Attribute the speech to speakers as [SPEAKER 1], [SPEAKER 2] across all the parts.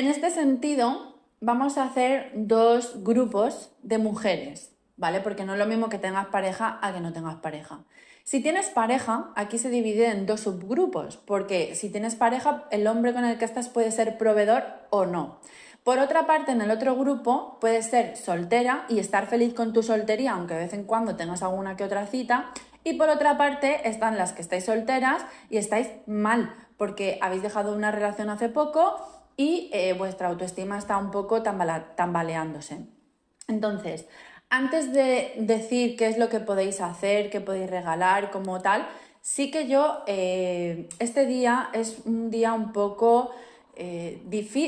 [SPEAKER 1] En este sentido, vamos a hacer dos grupos de mujeres, ¿vale? Porque no es lo mismo que tengas pareja a que no tengas pareja. Si tienes pareja, aquí se divide en dos subgrupos, porque si tienes pareja, el hombre con el que estás puede ser proveedor o no. Por otra parte, en el otro grupo puedes ser soltera y estar feliz con tu soltería, aunque de vez en cuando tengas alguna que otra cita. Y por otra parte están las que estáis solteras y estáis mal, porque habéis dejado una relación hace poco y eh, vuestra autoestima está un poco tambaleándose. Entonces, antes de decir qué es lo que podéis hacer, qué podéis regalar como tal, sí que yo, eh, este día es un día un poco eh,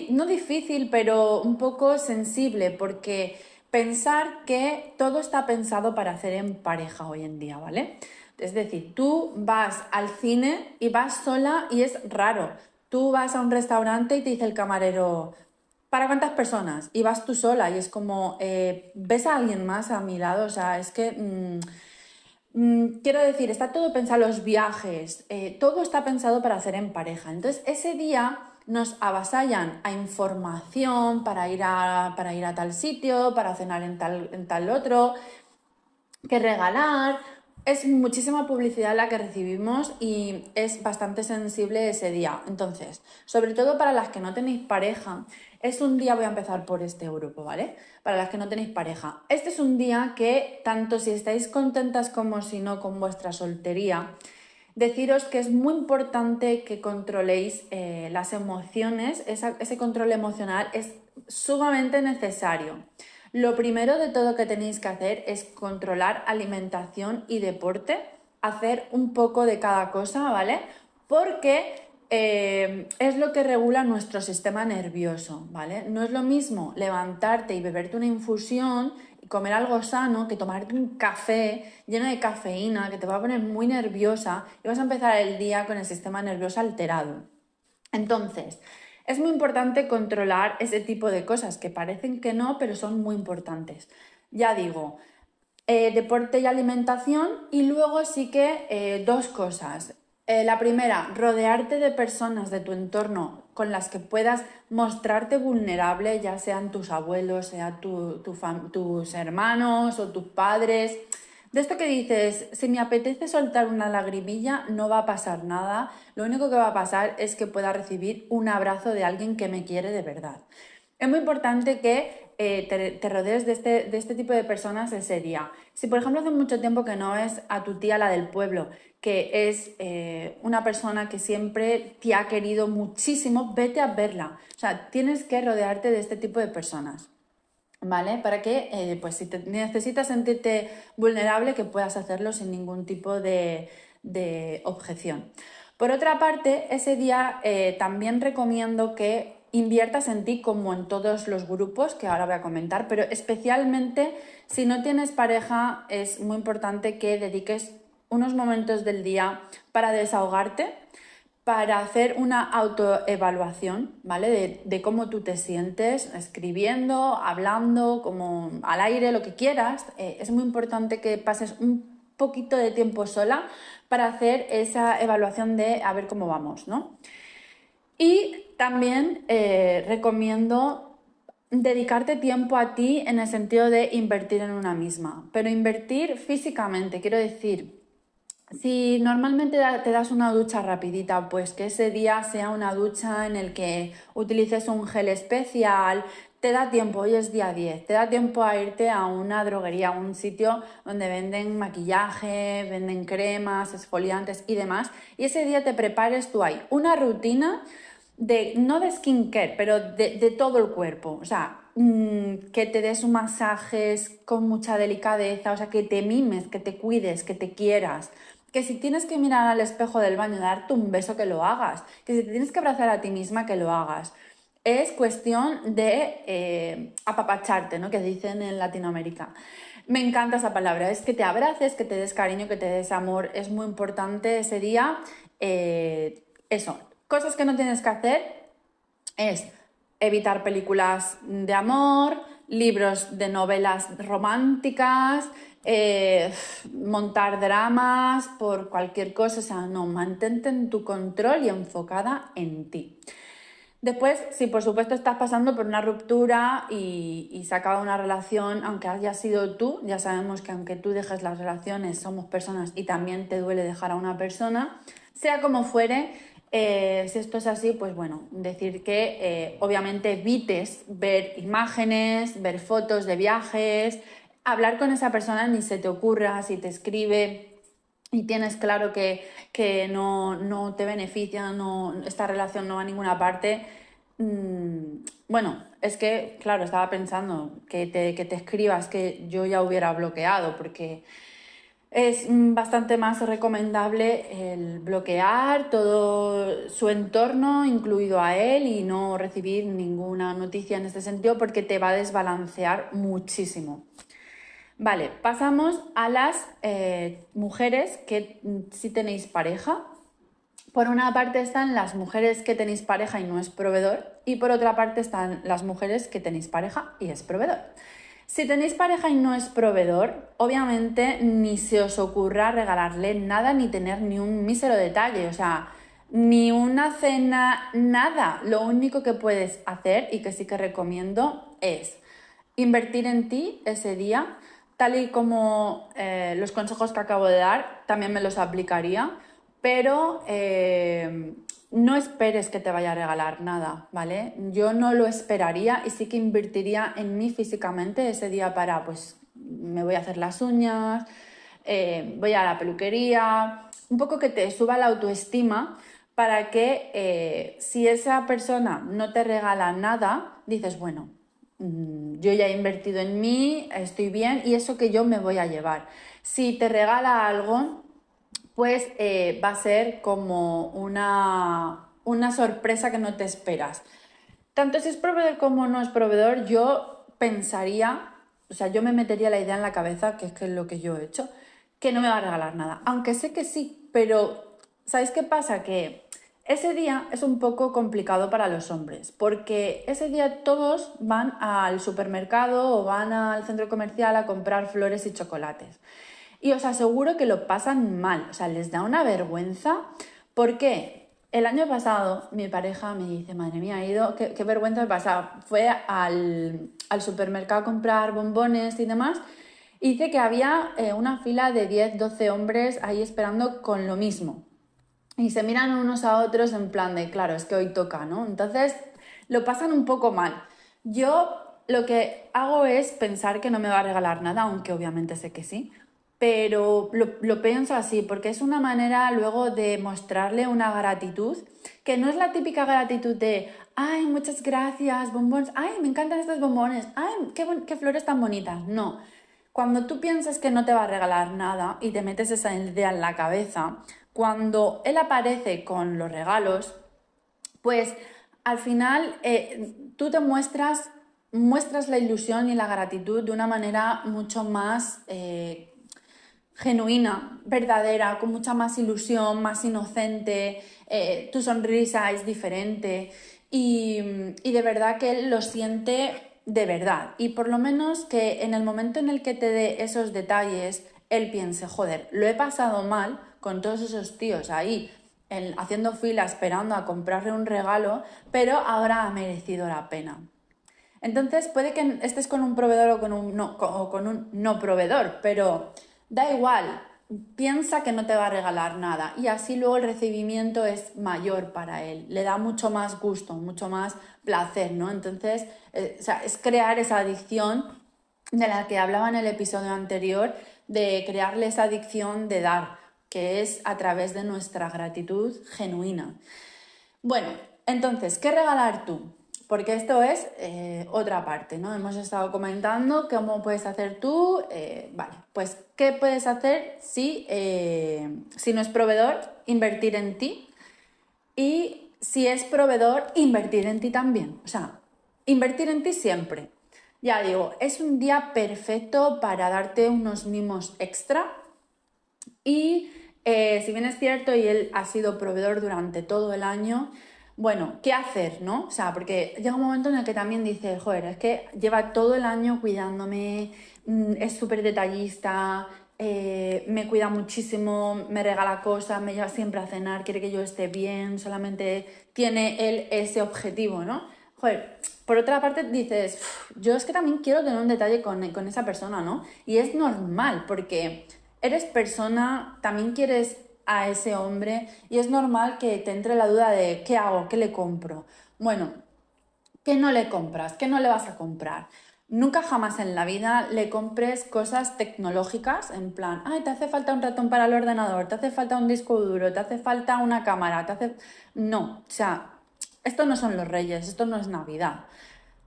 [SPEAKER 1] no difícil, pero un poco sensible, porque pensar que todo está pensado para hacer en pareja hoy en día, ¿vale? Es decir, tú vas al cine y vas sola y es raro. Tú vas a un restaurante y te dice el camarero, ¿para cuántas personas? Y vas tú sola y es como, eh, ¿ves a alguien más a mi lado? O sea, es que... Mm, mm, quiero decir, está todo pensado, los viajes, eh, todo está pensado para hacer en pareja. Entonces, ese día nos avasallan a información para ir a, para ir a tal sitio, para cenar en tal, en tal otro, que regalar. Es muchísima publicidad la que recibimos y es bastante sensible ese día. Entonces, sobre todo para las que no tenéis pareja, es un día, voy a empezar por este grupo, ¿vale? Para las que no tenéis pareja. Este es un día que, tanto si estáis contentas como si no con vuestra soltería, deciros que es muy importante que controléis eh, las emociones, ese control emocional es sumamente necesario. Lo primero de todo que tenéis que hacer es controlar alimentación y deporte, hacer un poco de cada cosa, ¿vale? Porque eh, es lo que regula nuestro sistema nervioso, ¿vale? No es lo mismo levantarte y beberte una infusión y comer algo sano que tomarte un café lleno de cafeína que te va a poner muy nerviosa y vas a empezar el día con el sistema nervioso alterado. Entonces, es muy importante controlar ese tipo de cosas que parecen que no, pero son muy importantes. Ya digo, eh, deporte y alimentación y luego sí que eh, dos cosas. Eh, la primera, rodearte de personas de tu entorno con las que puedas mostrarte vulnerable, ya sean tus abuelos, sean tus hermanos o tus padres. De esto que dices, si me apetece soltar una lagrimilla, no va a pasar nada. Lo único que va a pasar es que pueda recibir un abrazo de alguien que me quiere de verdad. Es muy importante que eh, te, rodees de este, de este tipo de personas ese día. Si por ejemplo hace mucho tiempo que no ves a tu tía la del pueblo, que es eh, una persona que siempre te ha querido muchísimo, vete a verla. O sea, tienes que rodearte de este tipo de personas. ¿Vale? Para que, eh, pues si te necesitas sentirte vulnerable, que puedas hacerlo sin ningún tipo de, objeción. Por otra parte, ese día también recomiendo que inviertas en ti como en todos los grupos que ahora voy a comentar, pero especialmente si no tienes pareja es muy importante que dediques unos momentos del día para desahogarte, para hacer una autoevaluación, ¿vale? De, cómo tú te sientes, escribiendo, hablando, como al aire, lo que quieras. Eh, es muy importante que pases un poquito de tiempo sola para hacer esa evaluación de a ver cómo vamos, ¿no? Y también eh, recomiendo dedicarte tiempo a ti en el sentido de invertir en una misma, pero invertir físicamente, quiero decir, si normalmente te das una ducha rapidita, pues que ese día sea una ducha en el que utilices un gel especial, te da tiempo, hoy es día 10, te da tiempo a irte a una droguería, a un sitio donde venden maquillaje, venden cremas, esfoliantes y demás, y ese día te prepares tú ahí una rutina de, no de skincare, pero de, todo el cuerpo. O sea, mm, que te des masajes con mucha delicadeza, o sea, que te mimes, que te cuides, que te quieras. Que si tienes que mirar al espejo del baño darte un beso, que lo hagas. Que si te tienes que abrazar a ti misma, que lo hagas. Es cuestión de eh, apapacharte, ¿no? Que dicen en Latinoamérica. Me encanta esa palabra, es que te abraces, que te des cariño, que te des amor. Es muy importante ese día. Eh, eso, Cosas que no tienes que hacer es evitar películas de amor, libros de novelas románticas, eh, montar dramas por cualquier cosa, o sea, no, mantente en tu control y enfocada en ti. Después, si por supuesto estás pasando por una ruptura y, y se acaba una relación, aunque haya sido tú, ya sabemos que aunque tú dejes las relaciones, somos personas y también te duele dejar a una persona, sea como fuere, eh, si esto es así, pues bueno, decir que eh, obviamente evites ver imágenes, ver fotos de viajes, hablar con esa persona ni se te ocurra, si te escribe y tienes claro que, no, te beneficia, no, esta relación no va a ninguna parte, mm, bueno, es que, claro, estaba pensando que te, que te escribas que yo ya hubiera bloqueado, porque es bastante más recomendable el bloquear todo su entorno, incluido a él, y no recibir ninguna noticia en este sentido porque te va a desbalancear muchísimo. Vale, pasamos a las eh, mujeres que mm, si tenéis pareja. Por una parte están las mujeres que tenéis pareja y no es proveedor, y por otra parte están las mujeres que tenéis pareja y es proveedor. Si tenéis pareja y no es proveedor, obviamente ni se os ocurra regalarle nada ni tener ni un mísero detalle, o sea, ni una cena, nada. Lo único que puedes hacer y que sí que recomiendo es invertir en ti ese día, tal y como eh, los consejos que acabo de dar, también me los aplicaría, pero eh, no esperes que te vaya a regalar nada, ¿vale? Yo no lo esperaría y sí que invertiría en mí físicamente ese día para, pues, me voy a hacer las uñas, eh, voy a la peluquería, un poco que te suba la autoestima para que si esa persona no te regala nada, dices, bueno, Mm, yo ya he invertido en mí, estoy bien y eso que yo me voy a llevar. Si te regala algo, pues eh, va a ser como una, una sorpresa que no te esperas. Tanto si es proveedor como no es proveedor, yo pensaría, o sea, yo me metería la idea en la cabeza, que es, que es lo que yo he hecho, que no me va a regalar nada. Aunque sé que sí, pero ¿sabéis qué pasa? Que ese día es un poco complicado para los hombres, porque ese día todos van al supermercado o van al centro comercial a comprar flores y chocolates. Y os aseguro que lo pasan mal, o sea, les da una vergüenza. porque El año pasado mi pareja me dice, madre mía, ha ido, qué, vergüenza me pasa. Fue al, supermercado a comprar bombones y demás. Y dice que había eh, una fila de 10, 12 hombres ahí esperando con lo mismo y se miran unos a otros en plan de, claro, es que hoy toca, ¿no? Entonces lo pasan un poco mal. Yo lo que hago es pensar que no me va a regalar nada, aunque obviamente sé que sí, pero lo, pienso así, porque es una manera luego de mostrarle una gratitud, que no es la típica gratitud de, ay, muchas gracias, bombones, ay, me encantan estos bombones, ay, qué, flores tan bonitas. No, cuando tú piensas que no te va a regalar nada y te metes esa idea en la cabeza, cuando él aparece con los regalos, pues al final eh, tú te muestras, muestras la ilusión y la gratitud de una manera mucho más eh, genuina, verdadera, con mucha más ilusión, más inocente, eh, tu sonrisa es diferente y, y de verdad que él lo siente de verdad. Y por lo menos que en el momento en el que te dé esos detalles, él piense, joder, lo he pasado mal, con todos esos tíos ahí haciendo fila esperando a comprarle un regalo, pero ahora ha merecido la pena. Entonces puede que estés con un proveedor o con un no, con un no proveedor, pero da igual, piensa que no te va a regalar nada y así luego el recibimiento es mayor para él, le da mucho más gusto, mucho más placer, ¿no? Entonces, eh, es crear esa adicción de la que hablaba en el episodio anterior, de crearle esa adicción de dar que es a través de nuestra gratitud genuina. Bueno, entonces, ¿qué regalar tú? Porque esto es eh, otra parte, ¿no? Hemos estado comentando cómo puedes hacer tú. Eh, vale, pues, ¿qué puedes hacer si, eh, si no es proveedor? Invertir en ti. Y si es proveedor, invertir en ti también. O sea, invertir en ti siempre. Ya digo, es un día perfecto para darte unos mimos extra y si bien es cierto y él ha sido proveedor durante todo el año, bueno, ¿qué hacer, no? O sea, porque llega un momento en el que también dice, joder, es que lleva todo el año cuidándome, mm, es súper detallista, eh, me cuida muchísimo, me regala cosas, me lleva siempre a cenar, quiere que yo esté bien, solamente tiene él ese objetivo, ¿no? Joder, por otra parte dices, yo es que también quiero tener un detalle con, con esa persona, ¿no? Y es normal, porque eres persona, también quieres a ese hombre y es normal que te entre la duda de ¿qué hago? ¿Qué le compro? Bueno, ¿qué no le compras? ¿Qué no le vas a comprar? Nunca jamás en la vida le compres cosas tecnológicas en plan, ay, te hace falta un ratón para el ordenador, te hace falta un disco duro, te hace falta una cámara, te hace... No, o sea, esto no son los reyes, esto no es Navidad.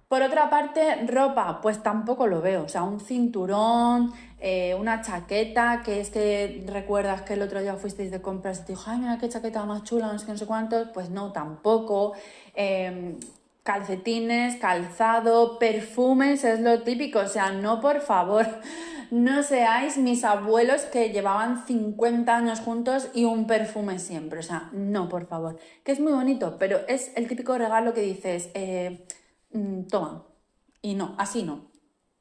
[SPEAKER 1] Por otra parte, ropa, pues tampoco lo veo. O sea, un cinturón, eh, una chaqueta, que es que recuerdas que el otro día fuisteis de compras y te dijo, ay, mira qué chaqueta más chula, no sé no sé cuántos. Pues no, tampoco. Em, calcetines, calzado, perfumes, es lo típico. O sea, no, por favor, no seáis mis abuelos que llevaban 50 años juntos y un perfume siempre. O sea, no, por favor. Que es muy bonito, pero es el típico regalo que dices, eh, Mm, toma. Y no, así no.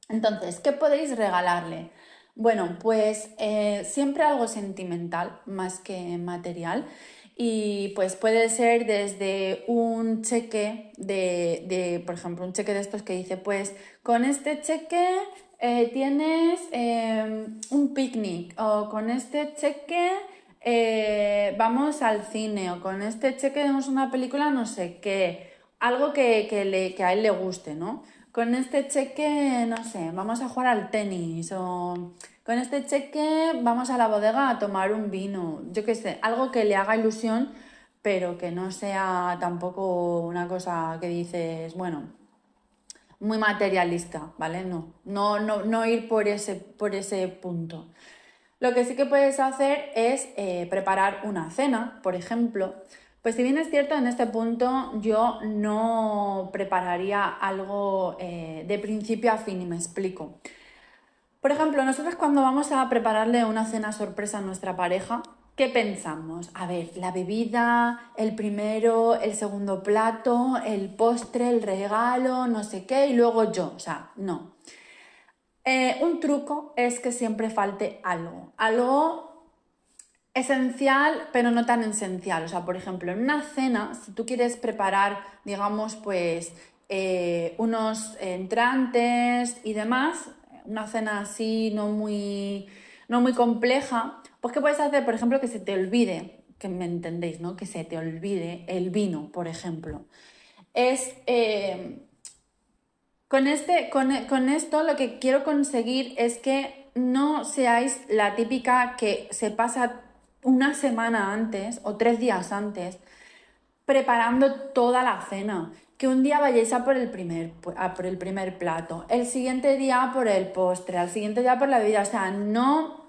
[SPEAKER 1] Entonces, ¿qué podéis regalarle? Bueno, pues eh, siempre algo sentimental más que material. Y pues puede ser desde un cheque de, por ejemplo, un cheque de estos que dice, pues con este cheque eh, tienes em, un picnic o con este cheque eh, vamos al cine o con este cheque vemos una película no sé qué algo que, le, que a él le guste, ¿no? Con este cheque, no sé, vamos a jugar al tenis o con este cheque vamos a la bodega a tomar un vino, yo qué sé, algo que le haga ilusión, pero que no sea tampoco una cosa que dices, bueno, muy materialista, ¿vale? No, no, no, no ir por ese, por ese punto. Lo que sí que puedes hacer es eh, preparar una cena, por ejemplo, pues si bien es cierto, en este punto yo no prepararía algo eh, de principio a fin y me explico. Por ejemplo, nosotros cuando vamos a prepararle una cena sorpresa a nuestra pareja, ¿qué pensamos? A ver, la bebida, el primero, el segundo plato, el postre, el regalo, no sé qué, y luego yo. O sea, no. Eh, un truco es que siempre falte algo. Algo esencial, pero no tan esencial. O sea, por ejemplo, en una cena, si tú quieres preparar, digamos, pues eh, unos entrantes y demás, una cena así no muy, no muy compleja, pues ¿qué puedes hacer? Por ejemplo, que se te olvide, que me entendéis, ¿no? Que se te olvide el vino, por ejemplo. Es... Eh, con, este, con, con esto lo que quiero conseguir es que no seáis la típica que se pasa una semana antes o tres días antes preparando toda la cena. Que un día vayáis a por el primer, por el primer plato, el siguiente día por el postre, al siguiente día por la bebida. O sea, no.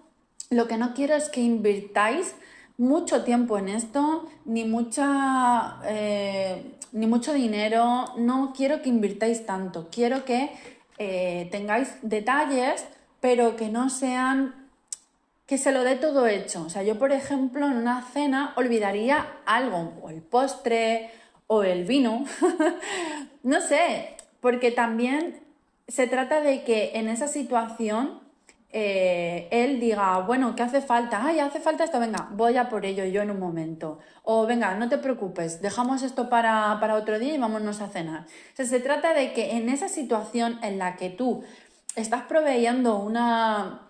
[SPEAKER 1] Lo que no quiero es que invirtáis mucho tiempo en esto, ni mucha. Eh, ni mucho dinero. No quiero que invirtáis tanto. Quiero que eh, tengáis detalles, pero que no sean que se lo dé todo hecho. O sea, yo, por ejemplo, en una cena olvidaría algo, o el postre, o el vino, no sé, porque también se trata de que en esa situación eh, él diga, bueno, ¿qué hace falta? Ay, hace falta esto, venga, voy a por ello yo en un momento. O venga, no te preocupes, dejamos esto para, para otro día y vámonos a cenar. O sea, se trata de que en esa situación en la que tú estás proveyendo una,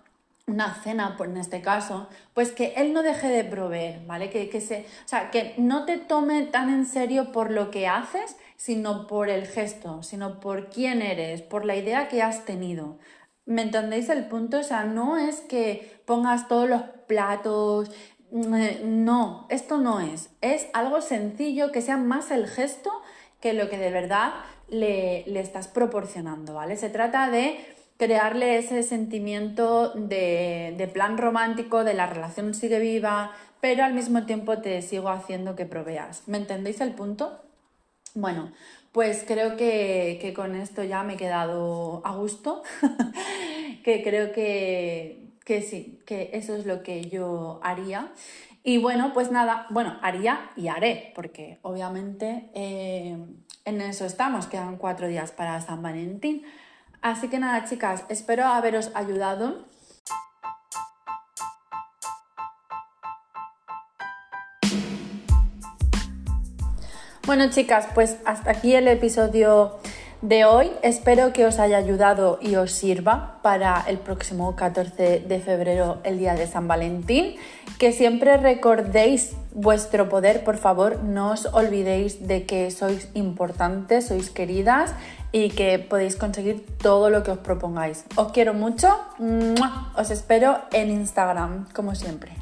[SPEAKER 1] una cena, por en este caso, pues que él no deje de proveer, ¿vale? Que, que, se, o sea, que no te tome tan en serio por lo que haces, sino por el gesto, sino por quién eres, por la idea que has tenido. ¿Me entendéis el punto? O sea, no es que pongas todos los platos, mm, no, esto no es. Es algo sencillo, que sea más el gesto que lo que de verdad le, le estás proporcionando, ¿vale? Se trata de crearle ese sentimiento de, plan romántico, de la relación sigue viva, pero al mismo tiempo te sigo haciendo que proveas. ¿Me entendéis el punto? Bueno, pues creo que, con esto ya me he quedado a gusto, que creo que, sí, que eso es lo que yo haría. Y bueno, pues nada, bueno, haría y haré, porque obviamente eh, en eso estamos, quedan cuatro días para San Valentín. Así que nada, chicas, espero haberos ayudado. Bueno, chicas, pues hasta aquí el episodio de hoy. Espero que os haya ayudado y os sirva para el próximo 14 de febrero, el día de San Valentín. Que siempre recordéis vuestro poder, por favor, no os olvidéis de que sois importantes, sois queridas y que podéis conseguir todo lo que os propongáis. Os quiero mucho, os espero en Instagram, como siempre.